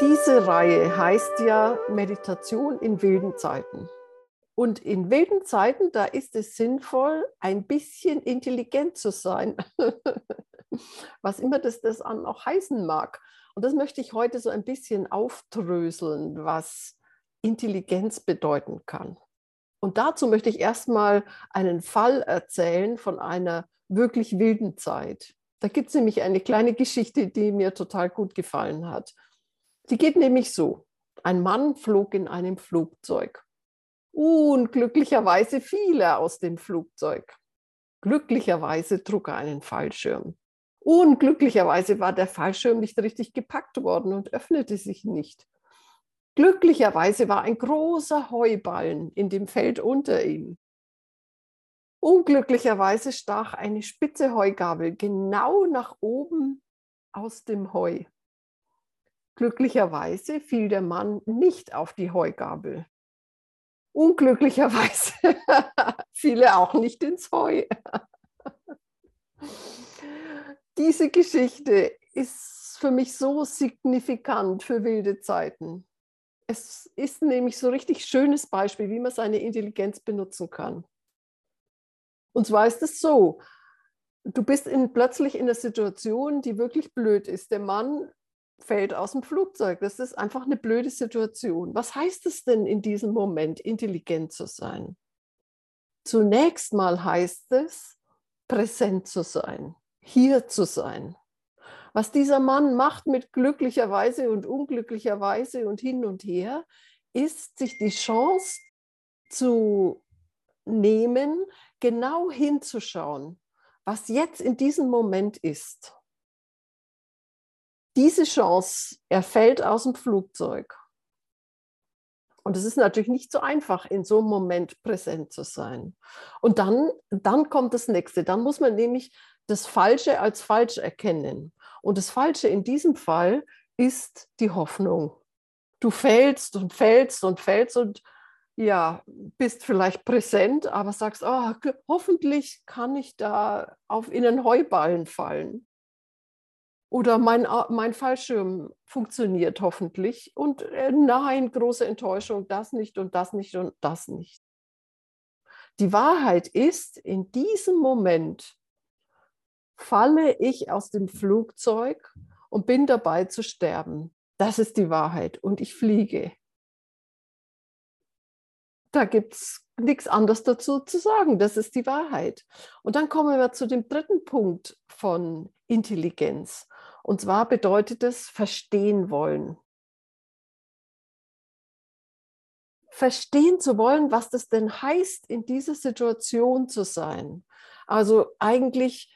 Diese Reihe heißt ja Meditation in wilden Zeiten. Und in wilden Zeiten, da ist es sinnvoll, ein bisschen intelligent zu sein, was immer das, das auch heißen mag. Und das möchte ich heute so ein bisschen aufdröseln, was Intelligenz bedeuten kann. Und dazu möchte ich erstmal einen Fall erzählen von einer wirklich wilden Zeit. Da gibt es nämlich eine kleine Geschichte, die mir total gut gefallen hat. Die geht nämlich so. Ein Mann flog in einem Flugzeug. Unglücklicherweise fiel er aus dem Flugzeug. Glücklicherweise trug er einen Fallschirm. Unglücklicherweise war der Fallschirm nicht richtig gepackt worden und öffnete sich nicht. Glücklicherweise war ein großer Heuballen in dem Feld unter ihm. Unglücklicherweise stach eine spitze Heugabel genau nach oben aus dem Heu. Glücklicherweise fiel der Mann nicht auf die Heugabel. Unglücklicherweise fiel er auch nicht ins Heu. Diese Geschichte ist für mich so signifikant für wilde Zeiten. Es ist nämlich so ein richtig schönes Beispiel, wie man seine Intelligenz benutzen kann. Und zwar ist es so, du bist in, plötzlich in einer Situation, die wirklich blöd ist. Der Mann fällt aus dem Flugzeug. Das ist einfach eine blöde Situation. Was heißt es denn in diesem Moment, intelligent zu sein? Zunächst mal heißt es, präsent zu sein, hier zu sein. Was dieser Mann macht mit glücklicherweise und unglücklicherweise und hin und her, ist, sich die Chance zu nehmen, genau hinzuschauen, was jetzt in diesem Moment ist diese Chance, er fällt aus dem Flugzeug. Und es ist natürlich nicht so einfach, in so einem Moment präsent zu sein. Und dann, dann kommt das nächste. Dann muss man nämlich das Falsche als falsch erkennen. Und das Falsche in diesem Fall ist die Hoffnung. Du fällst und fällst und fällst und ja, bist vielleicht präsent, aber sagst, oh, hoffentlich kann ich da auf in einen Heuballen fallen. Oder mein, mein Fallschirm funktioniert hoffentlich. Und äh, nein, große Enttäuschung, das nicht und das nicht und das nicht. Die Wahrheit ist, in diesem Moment falle ich aus dem Flugzeug und bin dabei zu sterben. Das ist die Wahrheit. Und ich fliege. Da gibt es nichts anderes dazu zu sagen. Das ist die Wahrheit. Und dann kommen wir zu dem dritten Punkt von Intelligenz. Und zwar bedeutet es verstehen wollen. Verstehen zu wollen, was das denn heißt, in dieser Situation zu sein. Also eigentlich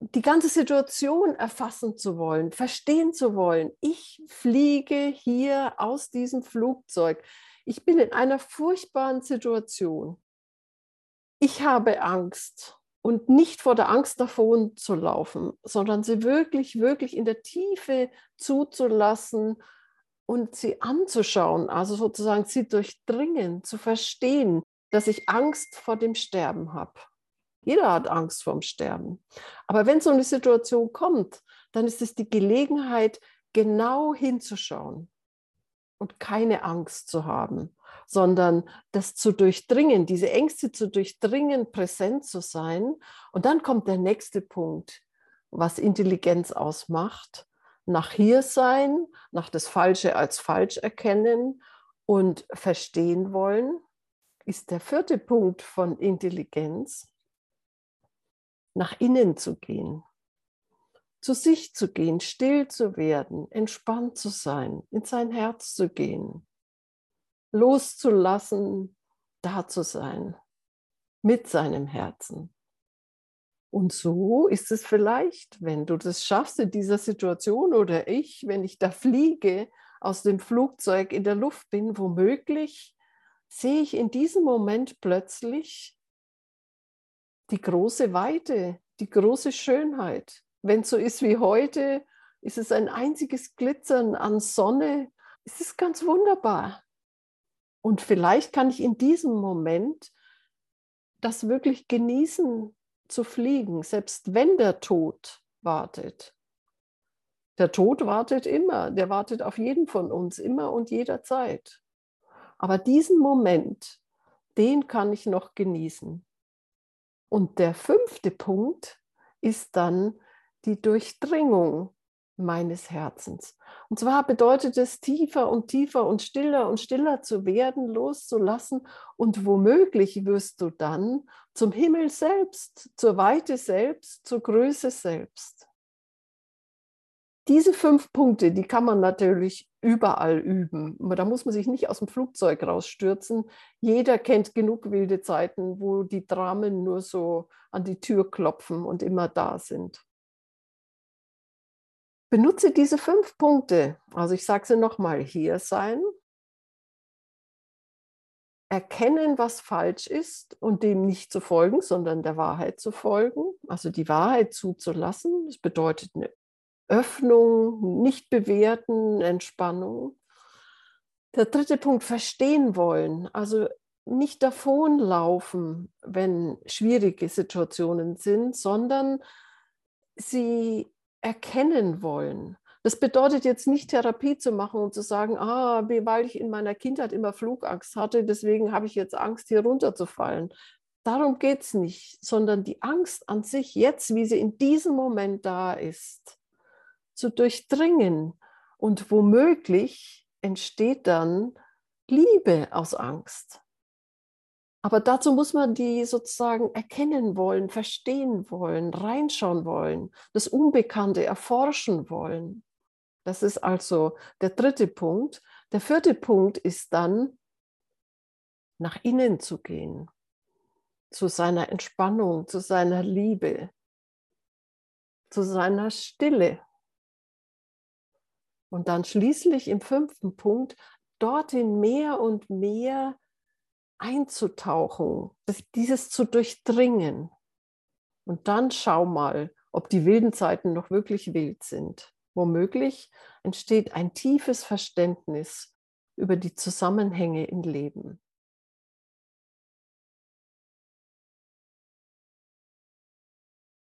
die ganze Situation erfassen zu wollen, verstehen zu wollen. Ich fliege hier aus diesem Flugzeug. Ich bin in einer furchtbaren Situation. Ich habe Angst und nicht vor der Angst davon zu laufen, sondern sie wirklich, wirklich in der Tiefe zuzulassen und sie anzuschauen, also sozusagen sie durchdringen, zu verstehen, dass ich Angst vor dem Sterben habe. Jeder hat Angst vor dem Sterben. Aber wenn so eine Situation kommt, dann ist es die Gelegenheit, genau hinzuschauen und keine Angst zu haben, sondern das zu durchdringen, diese Ängste zu durchdringen, präsent zu sein. Und dann kommt der nächste Punkt, was Intelligenz ausmacht. Nach hier sein, nach das Falsche als falsch erkennen und verstehen wollen, ist der vierte Punkt von Intelligenz, nach innen zu gehen, zu sich zu gehen, still zu werden, entspannt zu sein, in sein Herz zu gehen, loszulassen, da zu sein, mit seinem Herzen. Und so ist es vielleicht, wenn du das schaffst in dieser Situation oder ich, wenn ich da fliege, aus dem Flugzeug in der Luft bin, womöglich sehe ich in diesem Moment plötzlich die große Weite, die große Schönheit. Wenn es so ist wie heute, ist es ein einziges Glitzern an Sonne. Es ist ganz wunderbar. Und vielleicht kann ich in diesem Moment das wirklich genießen zu fliegen, selbst wenn der Tod wartet. Der Tod wartet immer, der wartet auf jeden von uns, immer und jederzeit. Aber diesen Moment, den kann ich noch genießen. Und der fünfte Punkt ist dann die Durchdringung meines Herzens. Und zwar bedeutet es, tiefer und tiefer und stiller und stiller zu werden, loszulassen. Und womöglich wirst du dann zum Himmel selbst, zur Weite selbst, zur Größe selbst. Diese fünf Punkte, die kann man natürlich überall üben. Da muss man sich nicht aus dem Flugzeug rausstürzen. Jeder kennt genug wilde Zeiten, wo die Dramen nur so an die Tür klopfen und immer da sind. Benutze diese fünf Punkte. Also ich sage sie nochmal, hier sein, erkennen, was falsch ist und dem nicht zu folgen, sondern der Wahrheit zu folgen, also die Wahrheit zuzulassen. Das bedeutet eine Öffnung, nicht bewerten, Entspannung. Der dritte Punkt, verstehen wollen, also nicht davonlaufen, wenn schwierige Situationen sind, sondern sie erkennen wollen. Das bedeutet jetzt nicht Therapie zu machen und zu sagen, ah, weil ich in meiner Kindheit immer Flugangst hatte, deswegen habe ich jetzt Angst, hier runterzufallen. Darum geht es nicht, sondern die Angst an sich jetzt, wie sie in diesem Moment da ist, zu durchdringen. Und womöglich entsteht dann Liebe aus Angst. Aber dazu muss man die sozusagen erkennen wollen, verstehen wollen, reinschauen wollen, das Unbekannte erforschen wollen. Das ist also der dritte Punkt. Der vierte Punkt ist dann, nach innen zu gehen, zu seiner Entspannung, zu seiner Liebe, zu seiner Stille. Und dann schließlich im fünften Punkt, dorthin mehr und mehr einzutauchen, dieses zu durchdringen. Und dann schau mal, ob die wilden Zeiten noch wirklich wild sind. Womöglich entsteht ein tiefes Verständnis über die Zusammenhänge im Leben.